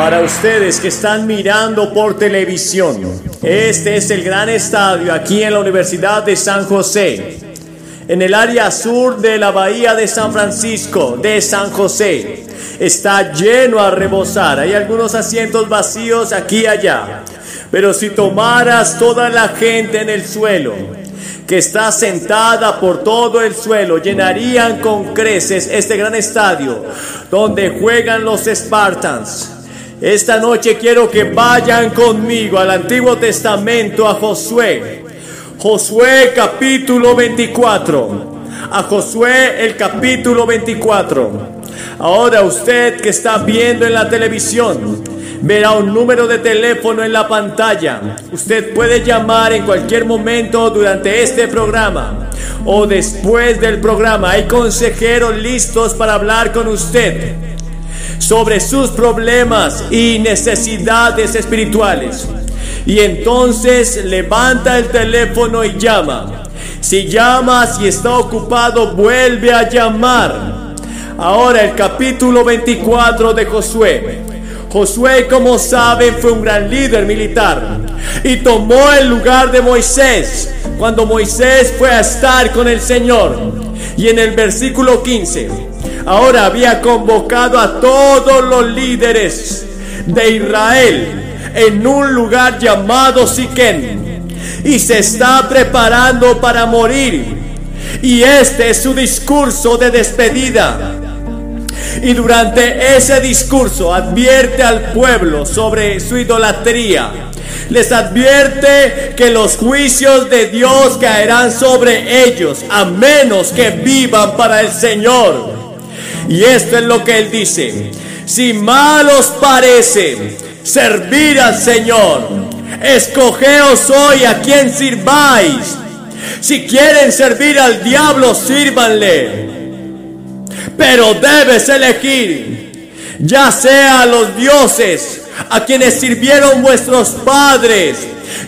Para ustedes que están mirando por televisión, este es el gran estadio aquí en la Universidad de San José, en el área sur de la bahía de San Francisco, de San José. Está lleno a rebosar, hay algunos asientos vacíos aquí y allá, pero si tomaras toda la gente en el suelo, que está sentada por todo el suelo, llenarían con creces este gran estadio donde juegan los Spartans. Esta noche quiero que vayan conmigo al Antiguo Testamento a Josué. Josué capítulo 24. A Josué el capítulo 24. Ahora usted que está viendo en la televisión, verá un número de teléfono en la pantalla. Usted puede llamar en cualquier momento durante este programa o después del programa. Hay consejeros listos para hablar con usted sobre sus problemas y necesidades espirituales. Y entonces levanta el teléfono y llama. Si llamas y está ocupado, vuelve a llamar. Ahora el capítulo 24 de Josué. Josué, como saben, fue un gran líder militar y tomó el lugar de Moisés cuando Moisés fue a estar con el Señor. Y en el versículo 15, ahora había convocado a todos los líderes de Israel en un lugar llamado Siquén y se está preparando para morir. Y este es su discurso de despedida. Y durante ese discurso advierte al pueblo sobre su idolatría. Les advierte que los juicios de Dios caerán sobre ellos a menos que vivan para el Señor. Y esto es lo que él dice. Si mal os parece servir al Señor, escogeos hoy a quien sirváis. Si quieren servir al diablo, sírvanle. Pero debes elegir, ya sea a los dioses a quienes sirvieron vuestros padres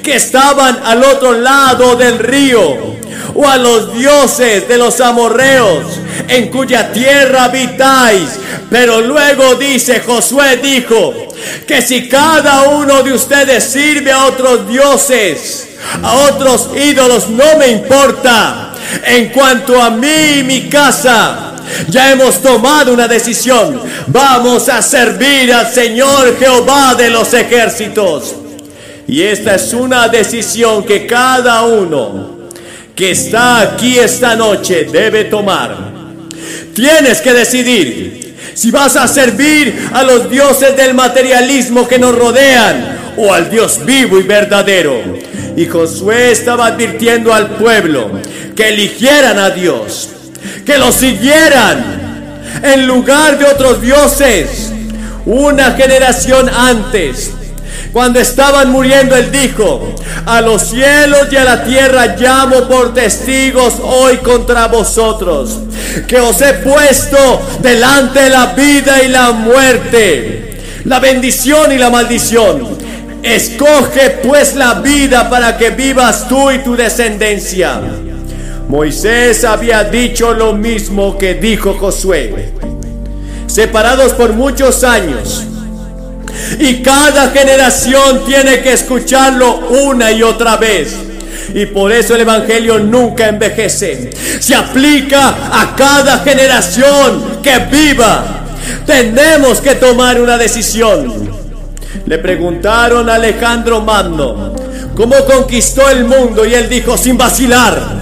que estaban al otro lado del río, o a los dioses de los amorreos en cuya tierra habitáis. Pero luego dice, Josué dijo, que si cada uno de ustedes sirve a otros dioses, a otros ídolos, no me importa. En cuanto a mí y mi casa, ya hemos tomado una decisión. Vamos a servir al Señor Jehová de los ejércitos. Y esta es una decisión que cada uno que está aquí esta noche debe tomar. Tienes que decidir si vas a servir a los dioses del materialismo que nos rodean o al Dios vivo y verdadero. Y Josué estaba advirtiendo al pueblo que eligieran a Dios que lo siguieran en lugar de otros dioses. Una generación antes, cuando estaban muriendo, él dijo, a los cielos y a la tierra llamo por testigos hoy contra vosotros, que os he puesto delante la vida y la muerte, la bendición y la maldición. Escoge pues la vida para que vivas tú y tu descendencia. Moisés había dicho lo mismo que dijo Josué. Separados por muchos años. Y cada generación tiene que escucharlo una y otra vez. Y por eso el Evangelio nunca envejece. Se aplica a cada generación que viva. Tenemos que tomar una decisión. Le preguntaron a Alejandro Magno cómo conquistó el mundo y él dijo sin vacilar.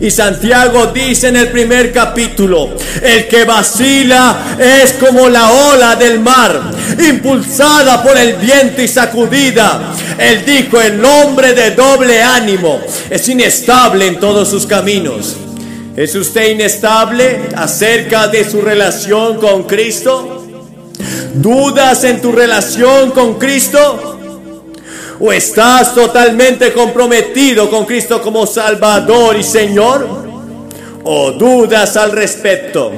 Y Santiago dice en el primer capítulo, el que vacila es como la ola del mar, impulsada por el viento y sacudida. Él dijo, el hombre de doble ánimo es inestable en todos sus caminos. ¿Es usted inestable acerca de su relación con Cristo? ¿Dudas en tu relación con Cristo? ¿O estás totalmente comprometido con Cristo como Salvador y Señor? ¿O dudas al respecto?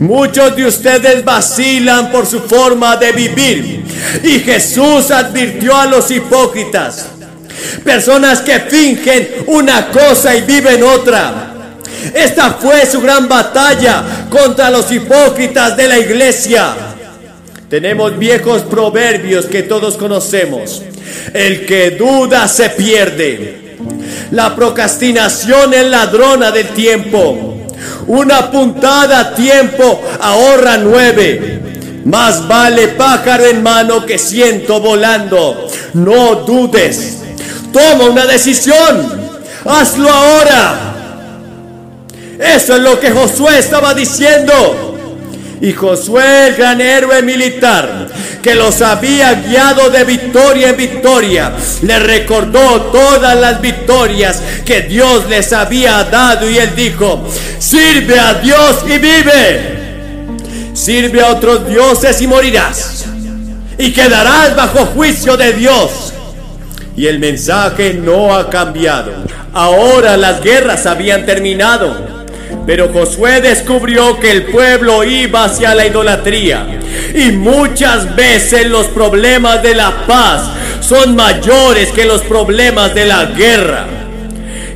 Muchos de ustedes vacilan por su forma de vivir. Y Jesús advirtió a los hipócritas. Personas que fingen una cosa y viven otra. Esta fue su gran batalla contra los hipócritas de la iglesia. Tenemos viejos proverbios que todos conocemos. El que duda se pierde. La procrastinación es ladrona del tiempo. Una puntada a tiempo ahorra nueve. Más vale pájaro en mano que ciento volando. No dudes. Toma una decisión. Hazlo ahora. Eso es lo que Josué estaba diciendo. Y Josué, el gran héroe militar, que los había guiado de victoria en victoria, le recordó todas las victorias que Dios les había dado y él dijo, sirve a Dios y vive. Sirve a otros dioses y morirás. Y quedarás bajo juicio de Dios. Y el mensaje no ha cambiado. Ahora las guerras habían terminado. Pero Josué descubrió que el pueblo iba hacia la idolatría. Y muchas veces los problemas de la paz son mayores que los problemas de la guerra.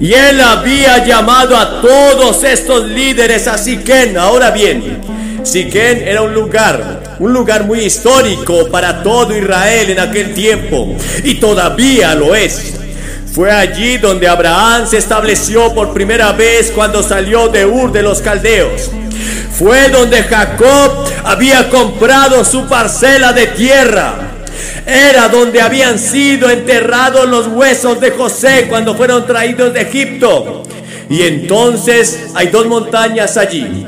Y él había llamado a todos estos líderes a Siquén. Ahora bien, Siquén era un lugar, un lugar muy histórico para todo Israel en aquel tiempo. Y todavía lo es. Fue allí donde Abraham se estableció por primera vez cuando salió de Ur de los Caldeos. Fue donde Jacob había comprado su parcela de tierra. Era donde habían sido enterrados los huesos de José cuando fueron traídos de Egipto. Y entonces hay dos montañas allí.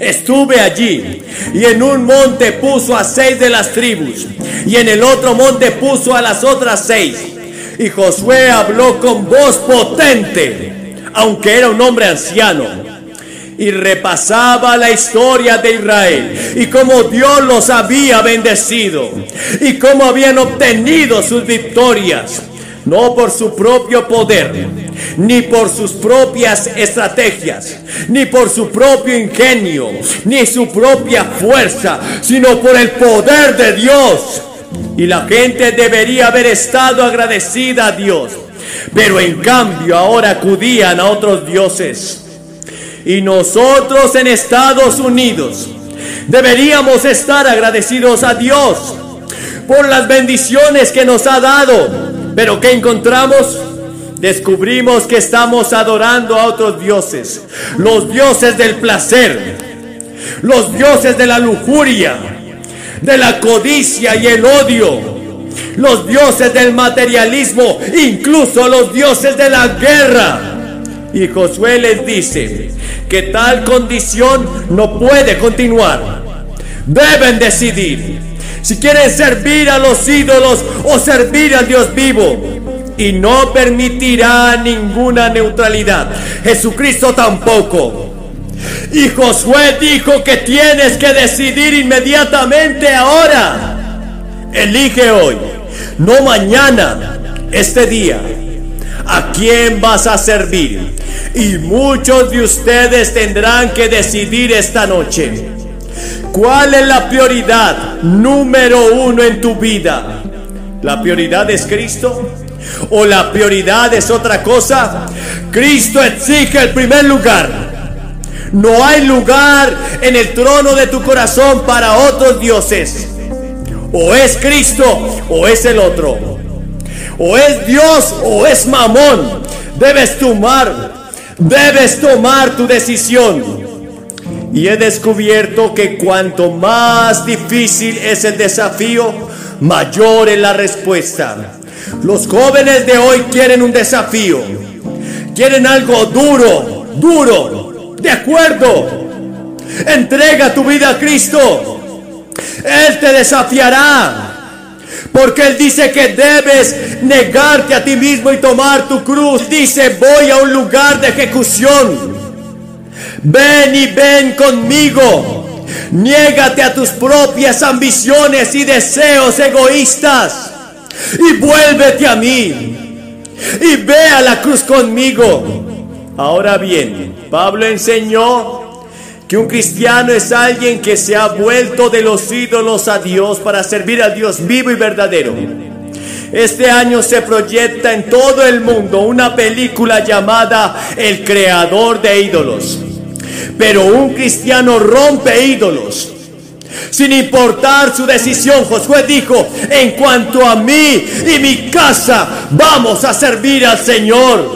Estuve allí y en un monte puso a seis de las tribus y en el otro monte puso a las otras seis y Josué habló con voz potente, aunque era un hombre anciano. Y repasaba la historia de Israel y cómo Dios los había bendecido y cómo habían obtenido sus victorias no por su propio poder, ni por sus propias estrategias, ni por su propio ingenio, ni su propia fuerza, sino por el poder de Dios y la gente debería haber estado agradecida a Dios. Pero en cambio ahora acudían a otros dioses. Y nosotros en Estados Unidos deberíamos estar agradecidos a Dios por las bendiciones que nos ha dado. Pero ¿qué encontramos? Descubrimos que estamos adorando a otros dioses. Los dioses del placer. Los dioses de la lujuria de la codicia y el odio, los dioses del materialismo, incluso los dioses de la guerra. Y Josué les dice que tal condición no puede continuar. Deben decidir si quieren servir a los ídolos o servir al Dios vivo. Y no permitirá ninguna neutralidad. Jesucristo tampoco. Y Josué dijo que tienes que decidir inmediatamente ahora. Elige hoy, no mañana, este día. ¿A quién vas a servir? Y muchos de ustedes tendrán que decidir esta noche. ¿Cuál es la prioridad número uno en tu vida? ¿La prioridad es Cristo? ¿O la prioridad es otra cosa? Cristo exige el primer lugar. No hay lugar en el trono de tu corazón para otros dioses. O es Cristo o es el otro. O es Dios o es Mamón. Debes tomar, debes tomar tu decisión. Y he descubierto que cuanto más difícil es el desafío, mayor es la respuesta. Los jóvenes de hoy quieren un desafío. Quieren algo duro, duro. De acuerdo. Entrega tu vida a Cristo. Él te desafiará. Porque Él dice que debes negarte a ti mismo y tomar tu cruz. Dice, voy a un lugar de ejecución. Ven y ven conmigo. Niégate a tus propias ambiciones y deseos egoístas. Y vuélvete a mí. Y ve a la cruz conmigo. Ahora bien, Pablo enseñó que un cristiano es alguien que se ha vuelto de los ídolos a Dios para servir a Dios vivo y verdadero. Este año se proyecta en todo el mundo una película llamada El Creador de Ídolos. Pero un cristiano rompe ídolos. Sin importar su decisión, Josué dijo, en cuanto a mí y mi casa, vamos a servir al Señor.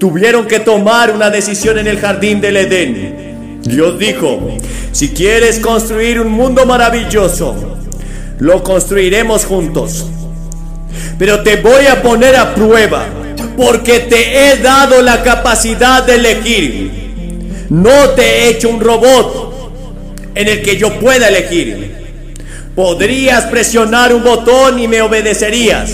Tuvieron que tomar una decisión en el jardín del Edén. Dios dijo, si quieres construir un mundo maravilloso, lo construiremos juntos. Pero te voy a poner a prueba, porque te he dado la capacidad de elegir. No te he hecho un robot en el que yo pueda elegir. Podrías presionar un botón y me obedecerías.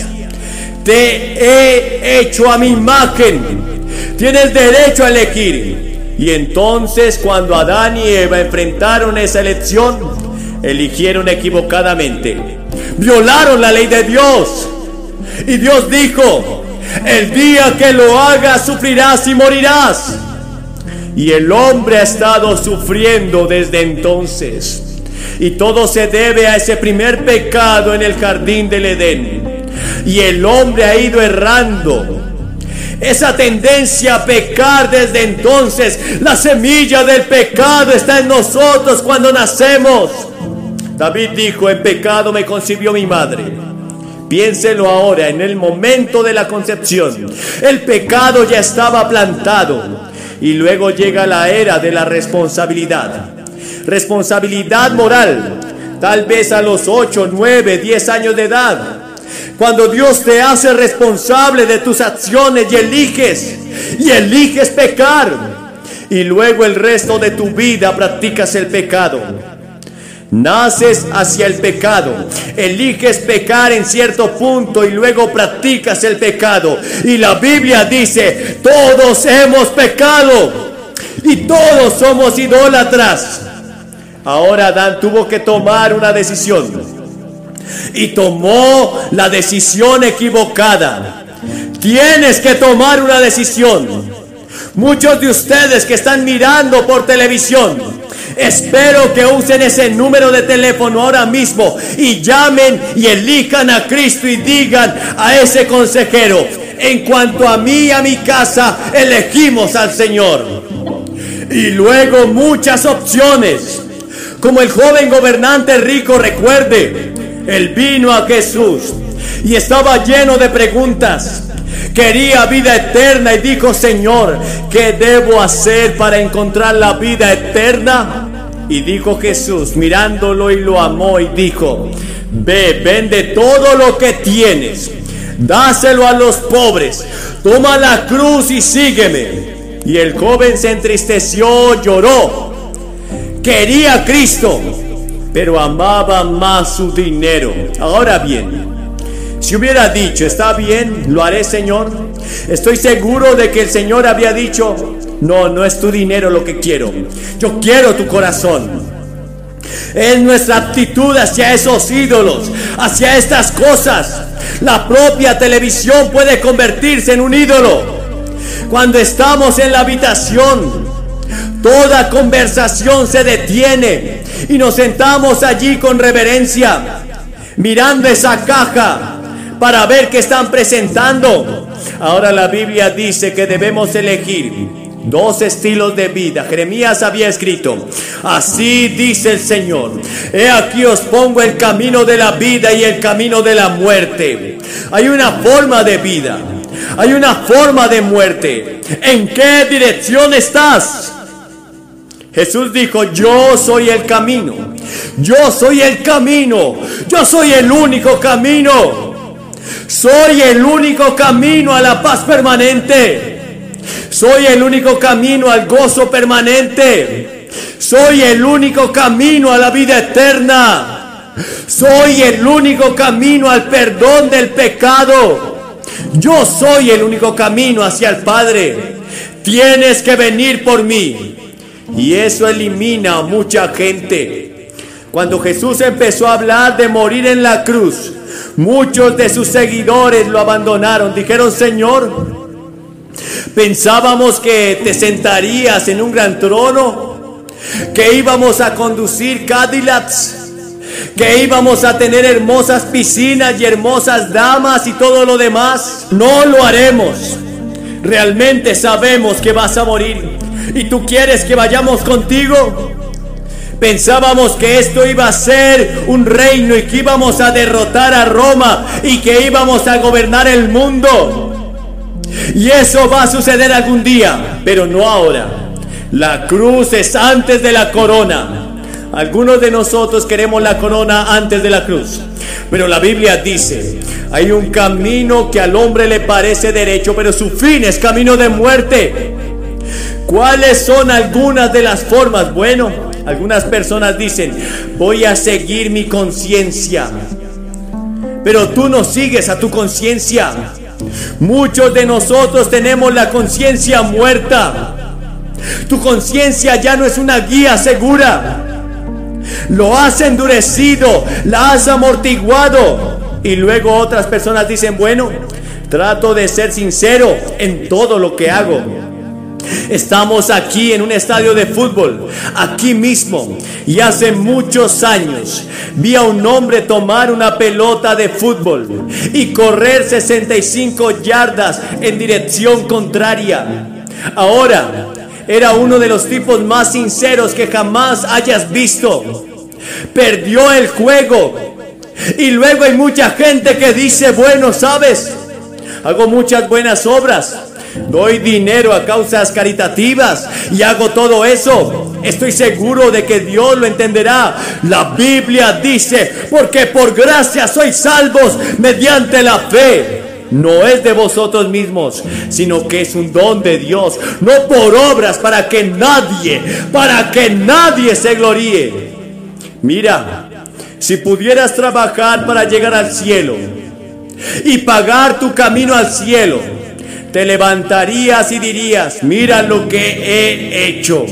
Te he hecho a mi imagen Tienes derecho a elegir. Y entonces cuando Adán y Eva enfrentaron esa elección, eligieron equivocadamente. Violaron la ley de Dios. Y Dios dijo, el día que lo hagas sufrirás y morirás. Y el hombre ha estado sufriendo desde entonces. Y todo se debe a ese primer pecado en el jardín del Edén. Y el hombre ha ido errando esa tendencia a pecar desde entonces. La semilla del pecado está en nosotros cuando nacemos. David dijo, en pecado me concibió mi madre. Piénselo ahora, en el momento de la concepción. El pecado ya estaba plantado. Y luego llega la era de la responsabilidad. Responsabilidad moral. Tal vez a los 8, 9, 10 años de edad cuando Dios te hace responsable de tus acciones y eliges, y eliges pecar, y luego el resto de tu vida practicas el pecado. Naces hacia el pecado, eliges pecar en cierto punto y luego practicas el pecado. Y la Biblia dice, todos hemos pecado y todos somos idólatras. Ahora Adán tuvo que tomar una decisión y tomó la decisión equivocada. Tienes que tomar una decisión. Muchos de ustedes que están mirando por televisión, espero que usen ese número de teléfono ahora mismo y llamen y elijan a Cristo y digan a ese consejero, en cuanto a mí y a mi casa, elegimos al Señor. Y luego muchas opciones, como el joven gobernante rico recuerde, él vino a Jesús y estaba lleno de preguntas. Quería vida eterna y dijo, Señor, ¿qué debo hacer para encontrar la vida eterna? Y dijo Jesús, mirándolo y lo amó y dijo, ve, vende todo lo que tienes, dáselo a los pobres, toma la cruz y sígueme. Y el joven se entristeció, lloró, quería a Cristo, pero amaba más su dinero. Ahora bien, si hubiera dicho, está bien, lo haré Señor, estoy seguro de que el Señor había dicho, no, no es tu dinero lo que quiero, yo quiero tu corazón. Es nuestra actitud hacia esos ídolos, hacia estas cosas. La propia televisión puede convertirse en un ídolo. Cuando estamos en la habitación, Toda conversación se detiene y nos sentamos allí con reverencia, mirando esa caja para ver qué están presentando. Ahora la Biblia dice que debemos elegir dos estilos de vida. Jeremías había escrito, así dice el Señor, he aquí os pongo el camino de la vida y el camino de la muerte. Hay una forma de vida, hay una forma de muerte. ¿En qué dirección estás? Jesús dijo, yo soy el camino, yo soy el camino, yo soy el único camino. Soy el único camino a la paz permanente. Soy el único camino al gozo permanente. Soy el único camino a la vida eterna. Soy el único camino al perdón del pecado. Yo soy el único camino hacia el Padre. Tienes que venir por mí. Y eso elimina a mucha gente. Cuando Jesús empezó a hablar de morir en la cruz, muchos de sus seguidores lo abandonaron. Dijeron, Señor, pensábamos que te sentarías en un gran trono, que íbamos a conducir Cadillacs, que íbamos a tener hermosas piscinas y hermosas damas y todo lo demás. No lo haremos. Realmente sabemos que vas a morir. ¿Y tú quieres que vayamos contigo? Pensábamos que esto iba a ser un reino y que íbamos a derrotar a Roma y que íbamos a gobernar el mundo. Y eso va a suceder algún día, pero no ahora. La cruz es antes de la corona. Algunos de nosotros queremos la corona antes de la cruz. Pero la Biblia dice, hay un camino que al hombre le parece derecho, pero su fin es camino de muerte. ¿Cuáles son algunas de las formas? Bueno, algunas personas dicen, voy a seguir mi conciencia. Pero tú no sigues a tu conciencia. Muchos de nosotros tenemos la conciencia muerta. Tu conciencia ya no es una guía segura. Lo has endurecido, la has amortiguado. Y luego otras personas dicen, bueno, trato de ser sincero en todo lo que hago. Estamos aquí en un estadio de fútbol, aquí mismo, y hace muchos años vi a un hombre tomar una pelota de fútbol y correr 65 yardas en dirección contraria. Ahora, era uno de los tipos más sinceros que jamás hayas visto. Perdió el juego. Y luego hay mucha gente que dice, bueno, sabes, hago muchas buenas obras. Doy dinero a causas caritativas y hago todo eso. Estoy seguro de que Dios lo entenderá. La Biblia dice, porque por gracia sois salvos mediante la fe. No es de vosotros mismos, sino que es un don de Dios, no por obras para que nadie, para que nadie se gloríe. Mira, si pudieras trabajar para llegar al cielo y pagar tu camino al cielo, te levantarías y dirías, mira lo que he hecho.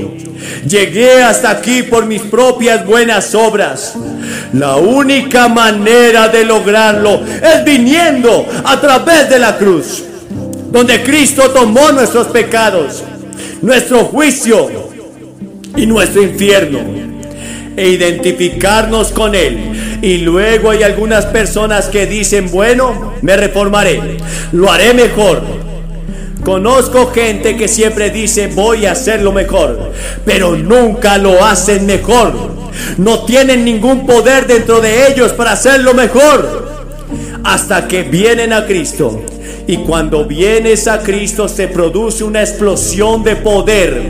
Llegué hasta aquí por mis propias buenas obras. La única manera de lograrlo es viniendo a través de la cruz, donde Cristo tomó nuestros pecados, nuestro juicio y nuestro infierno, e identificarnos con Él. Y luego hay algunas personas que dicen, bueno, me reformaré, lo haré mejor Conozco gente que siempre dice voy a hacerlo mejor, pero nunca lo hacen mejor. No tienen ningún poder dentro de ellos para hacerlo mejor. Hasta que vienen a Cristo. Y cuando vienes a Cristo se produce una explosión de poder.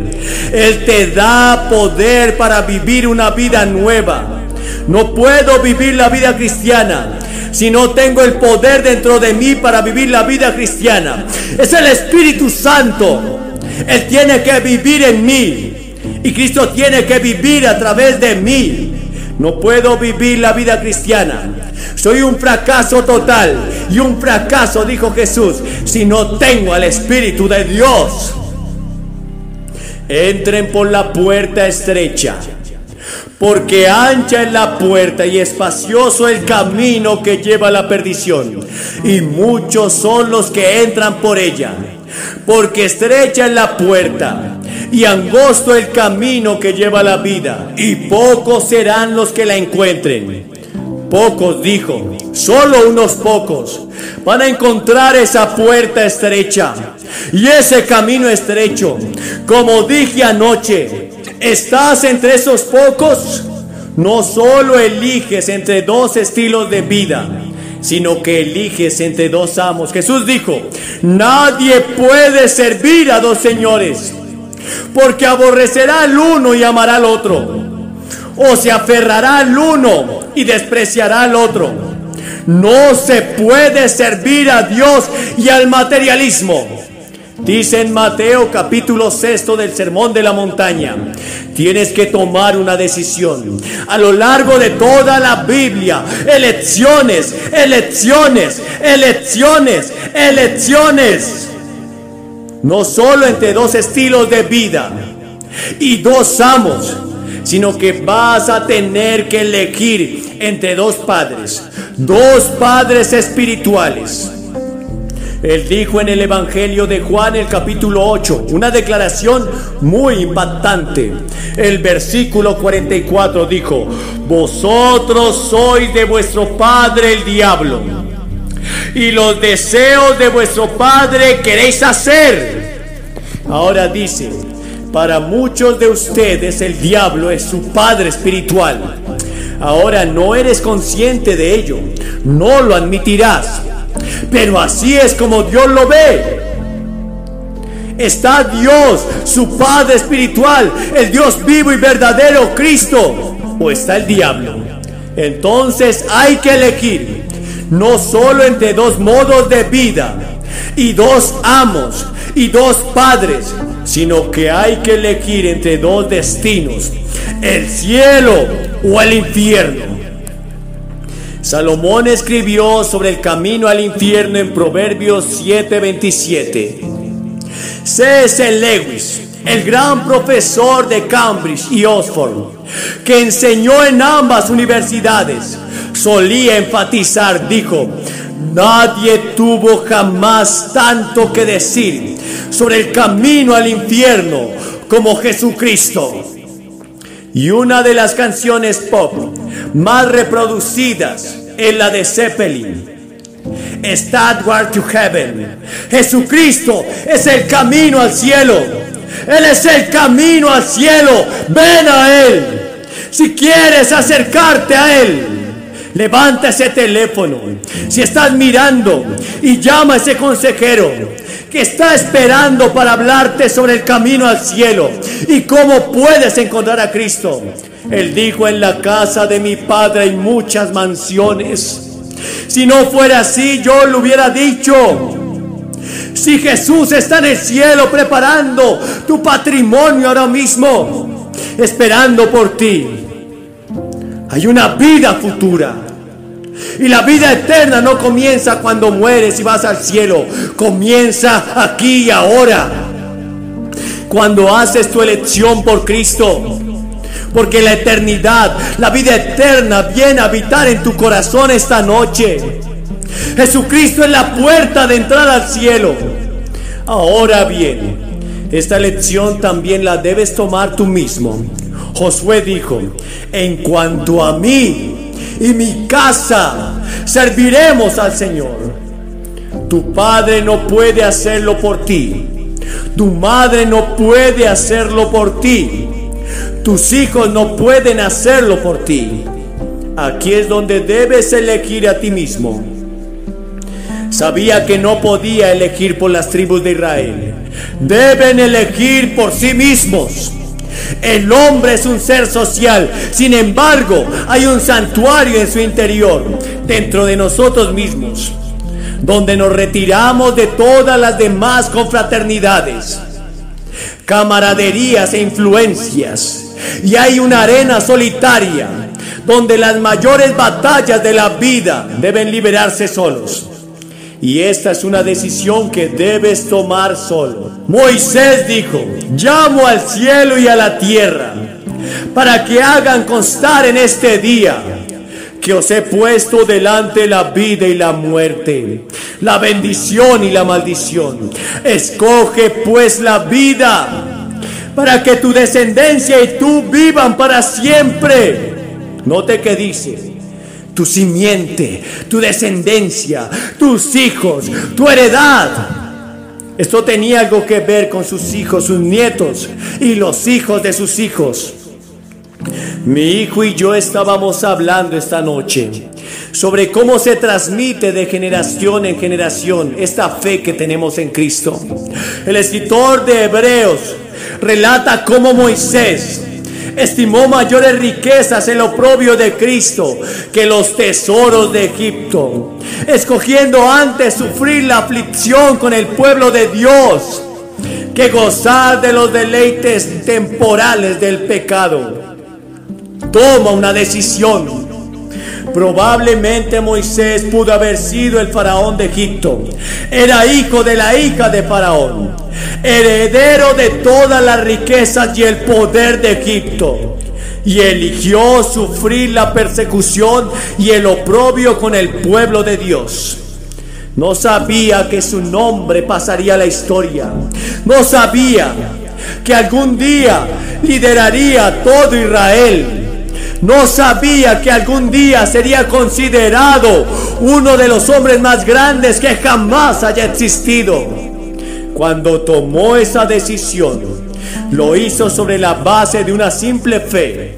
Él te da poder para vivir una vida nueva. No puedo vivir la vida cristiana si no tengo el poder dentro de mí para vivir la vida cristiana. Es el Espíritu Santo. Él tiene que vivir en mí. Y Cristo tiene que vivir a través de mí. No puedo vivir la vida cristiana. Soy un fracaso total. Y un fracaso, dijo Jesús, si no tengo al Espíritu de Dios. Entren por la puerta estrecha porque ancha es la puerta y espacioso el camino que lleva a la perdición, y muchos son los que entran por ella. Porque estrecha es la puerta y angosto el camino que lleva a la vida, y pocos serán los que la encuentren. Pocos, dijo, solo unos pocos van a encontrar esa puerta estrecha y ese camino estrecho. Como dije anoche, ¿estás entre esos pocos? No solo eliges entre dos estilos de vida, sino que eliges entre dos amos. Jesús dijo, nadie puede servir a dos señores, porque aborrecerá al uno y amará al otro, o se aferrará al uno y despreciará al otro. No se puede servir a Dios y al materialismo. Dice en Mateo capítulo sexto del Sermón de la Montaña, tienes que tomar una decisión. A lo largo de toda la Biblia, elecciones, elecciones, elecciones, elecciones. No solo entre dos estilos de vida y dos amos, sino que vas a tener que elegir entre dos padres, dos padres espirituales. Él dijo en el Evangelio de Juan, el capítulo 8, una declaración muy impactante. El versículo 44 dijo, vosotros sois de vuestro padre el diablo, y los deseos de vuestro padre queréis hacer. Ahora dice, para muchos de ustedes el diablo es su padre espiritual. Ahora no eres consciente de ello, no lo admitirás pero así es como Dios lo ve. Está Dios, su Padre espiritual, el Dios vivo y verdadero, Cristo, o está el diablo. Entonces hay que elegir no solo entre dos modos de vida y dos amos y dos padres, sino que hay que elegir entre dos destinos, el cielo o el infierno. Salomón escribió sobre el camino al infierno en Proverbios 7:27. C.S. Lewis, el gran profesor de Cambridge y Oxford, que enseñó en ambas universidades, solía enfatizar, dijo, nadie tuvo jamás tanto que decir sobre el camino al infierno como Jesucristo. Y una de las canciones pop más reproducidas es la de Zeppelin. Stadward to Heaven. Jesucristo es el camino al cielo. Él es el camino al cielo. Ven a Él. Si quieres acercarte a Él, levanta ese teléfono. Si estás mirando y llama a ese consejero que está esperando para hablarte sobre el camino al cielo y cómo puedes encontrar a Cristo. Él dijo, en la casa de mi padre hay muchas mansiones. Si no fuera así, yo lo hubiera dicho. Si Jesús está en el cielo preparando tu patrimonio ahora mismo, esperando por ti, hay una vida futura. Y la vida eterna no comienza cuando mueres y vas al cielo. Comienza aquí y ahora. Cuando haces tu elección por Cristo. Porque la eternidad, la vida eterna viene a habitar en tu corazón esta noche. Jesucristo es la puerta de entrar al cielo. Ahora bien, esta elección también la debes tomar tú mismo. Josué dijo, en cuanto a mí y mi casa serviremos al Señor. Tu padre no puede hacerlo por ti. Tu madre no puede hacerlo por ti. Tus hijos no pueden hacerlo por ti. Aquí es donde debes elegir a ti mismo. Sabía que no podía elegir por las tribus de Israel. Deben elegir por sí mismos. El hombre es un ser social. Sin embargo, hay un santuario en su interior, dentro de nosotros mismos, donde nos retiramos de todas las demás confraternidades, camaraderías e influencias. Y hay una arena solitaria donde las mayores batallas de la vida deben liberarse solos. Y esta es una decisión que debes tomar solo. Moisés dijo, llamo al cielo y a la tierra para que hagan constar en este día que os he puesto delante la vida y la muerte, la bendición y la maldición. Escoge pues la vida para que tu descendencia y tú vivan para siempre. Note que dice, tu simiente, tu descendencia, tus hijos, tu heredad. Esto tenía algo que ver con sus hijos, sus nietos y los hijos de sus hijos. Mi hijo y yo estábamos hablando esta noche sobre cómo se transmite de generación en generación esta fe que tenemos en Cristo. El escritor de Hebreos relata cómo Moisés estimó mayores riquezas el oprobio de Cristo que los tesoros de Egipto, escogiendo antes sufrir la aflicción con el pueblo de Dios que gozar de los deleites temporales del pecado. Toma una decisión. Probablemente Moisés pudo haber sido el faraón de Egipto. Era hijo de la hija de faraón heredero de todas las riquezas y el poder de Egipto. Y eligió sufrir la persecución y el oprobio con el pueblo de Dios. No sabía que su nombre pasaría a la historia. No sabía que algún día lideraría todo Israel. No sabía que algún día sería considerado uno de los hombres más grandes que jamás haya existido. Cuando tomó esa decisión, lo hizo sobre la base de una simple fe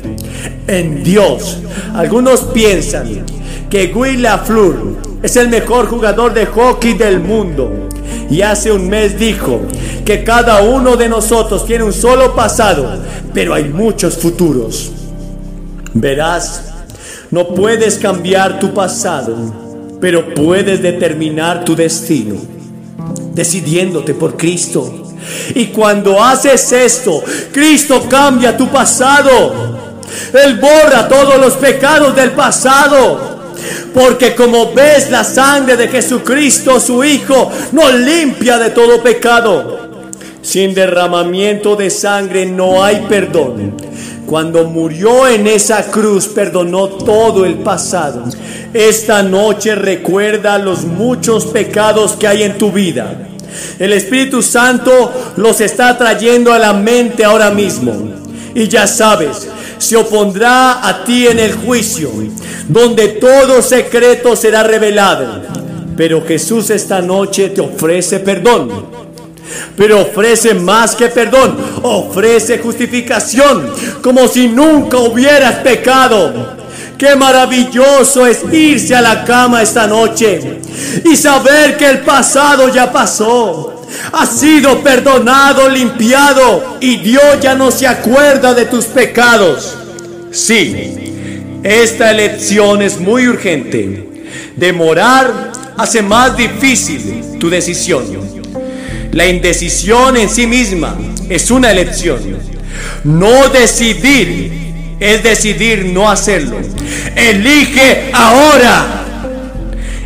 en Dios. Algunos piensan que Guy Lafleur es el mejor jugador de hockey del mundo. Y hace un mes dijo que cada uno de nosotros tiene un solo pasado, pero hay muchos futuros. Verás, no puedes cambiar tu pasado, pero puedes determinar tu destino decidiéndote por Cristo. Y cuando haces esto, Cristo cambia tu pasado. Él borra todos los pecados del pasado. Porque como ves la sangre de Jesucristo, su Hijo, nos limpia de todo pecado. Sin derramamiento de sangre no hay perdón. Cuando murió en esa cruz, perdonó todo el pasado. Esta noche recuerda los muchos pecados que hay en tu vida. El Espíritu Santo los está trayendo a la mente ahora mismo. Y ya sabes, se opondrá a ti en el juicio, donde todo secreto será revelado. Pero Jesús esta noche te ofrece perdón. Pero ofrece más que perdón, ofrece justificación, como si nunca hubieras pecado. Qué maravilloso es irse a la cama esta noche y saber que el pasado ya pasó. Ha sido perdonado, limpiado y Dios ya no se acuerda de tus pecados. Sí, esta elección es muy urgente. Demorar hace más difícil tu decisión. La indecisión en sí misma es una elección. No decidir es decidir no hacerlo. Elige ahora.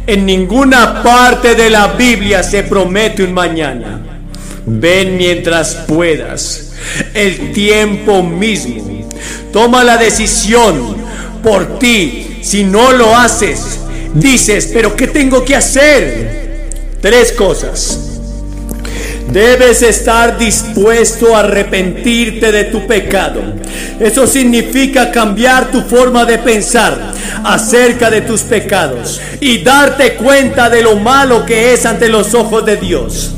En ninguna parte de la Biblia se promete un mañana. Ven mientras puedas. El tiempo mismo. Toma la decisión por ti. Si no lo haces, dices, pero ¿qué tengo que hacer? Tres cosas. Debes estar dispuesto a arrepentirte de tu pecado. Eso significa cambiar tu forma de pensar acerca de tus pecados y darte cuenta de lo malo que es ante los ojos de Dios.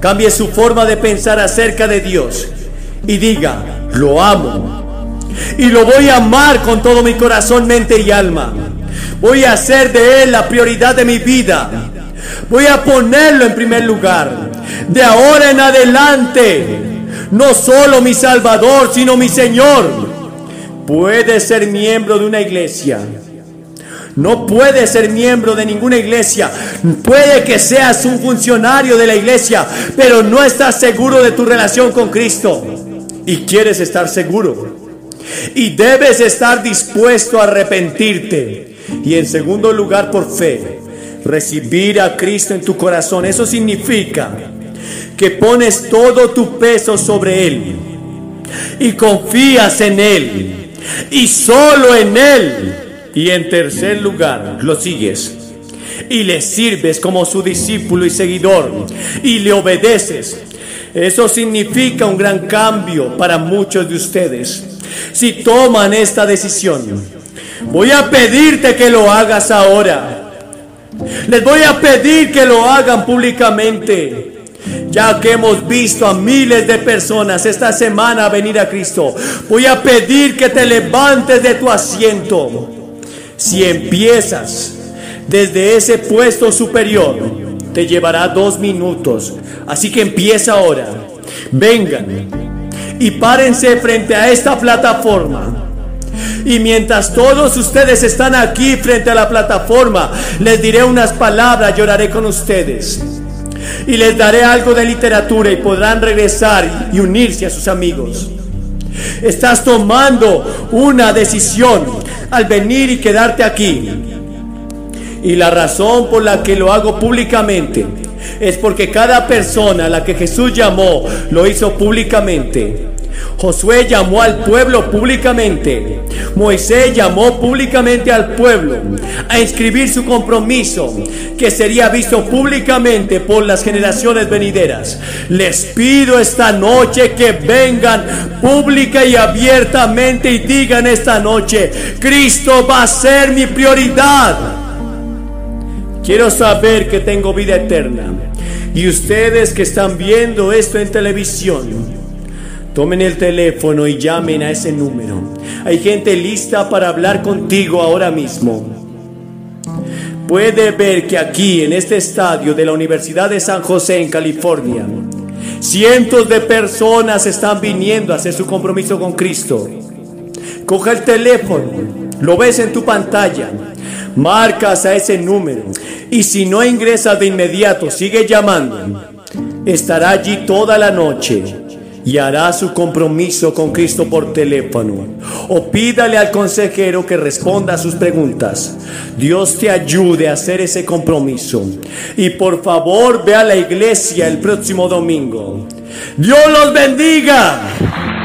Cambie su forma de pensar acerca de Dios y diga, lo amo. Y lo voy a amar con todo mi corazón, mente y alma. Voy a hacer de Él la prioridad de mi vida. Voy a ponerlo en primer lugar de ahora en adelante, no solo mi Salvador, sino mi Señor. Puede ser miembro de una iglesia. No puede ser miembro de ninguna iglesia. Puede que seas un funcionario de la iglesia, pero no estás seguro de tu relación con Cristo. Y quieres estar seguro. Y debes estar dispuesto a arrepentirte. Y en segundo lugar, por fe, recibir a Cristo en tu corazón. Eso significa que pones todo tu peso sobre Él y confías en Él y solo en Él. Y en tercer lugar, lo sigues y le sirves como su discípulo y seguidor y le obedeces. Eso significa un gran cambio para muchos de ustedes. Si toman esta decisión, voy a pedirte que lo hagas ahora. Les voy a pedir que lo hagan públicamente. Ya que hemos visto a miles de personas esta semana venir a Cristo, voy a pedir que te levantes de tu asiento. Si empiezas desde ese puesto superior, te llevará dos minutos. Así que empieza ahora. Vengan y párense frente a esta plataforma. Y mientras todos ustedes están aquí frente a la plataforma, les diré unas palabras, lloraré con ustedes. Y les daré algo de literatura y podrán regresar y unirse a sus amigos. Estás tomando una decisión al venir y quedarte aquí. Y la razón por la que lo hago públicamente es porque cada persona a la que Jesús llamó lo hizo públicamente. Josué llamó al pueblo públicamente. Moisés llamó públicamente al pueblo a inscribir su compromiso que sería visto públicamente por las generaciones venideras. Les pido esta noche que vengan pública y abiertamente y digan esta noche, Cristo va a ser mi prioridad. Quiero saber que tengo vida eterna. Y ustedes que están viendo esto en televisión, Tomen el teléfono y llamen a ese número. Hay gente lista para hablar contigo ahora mismo. Puede ver que aquí, en este estadio de la Universidad de San José en California, cientos de personas están viniendo a hacer su compromiso con Cristo. Coja el teléfono, lo ves en tu pantalla, marcas a ese número y si no ingresas de inmediato, sigue llamando. Estará allí toda la noche y hará su compromiso con Cristo por teléfono. O pídale al consejero que responda a sus preguntas. Dios te ayude a hacer ese compromiso. Y por favor ve a la iglesia el próximo domingo. Dios los bendiga.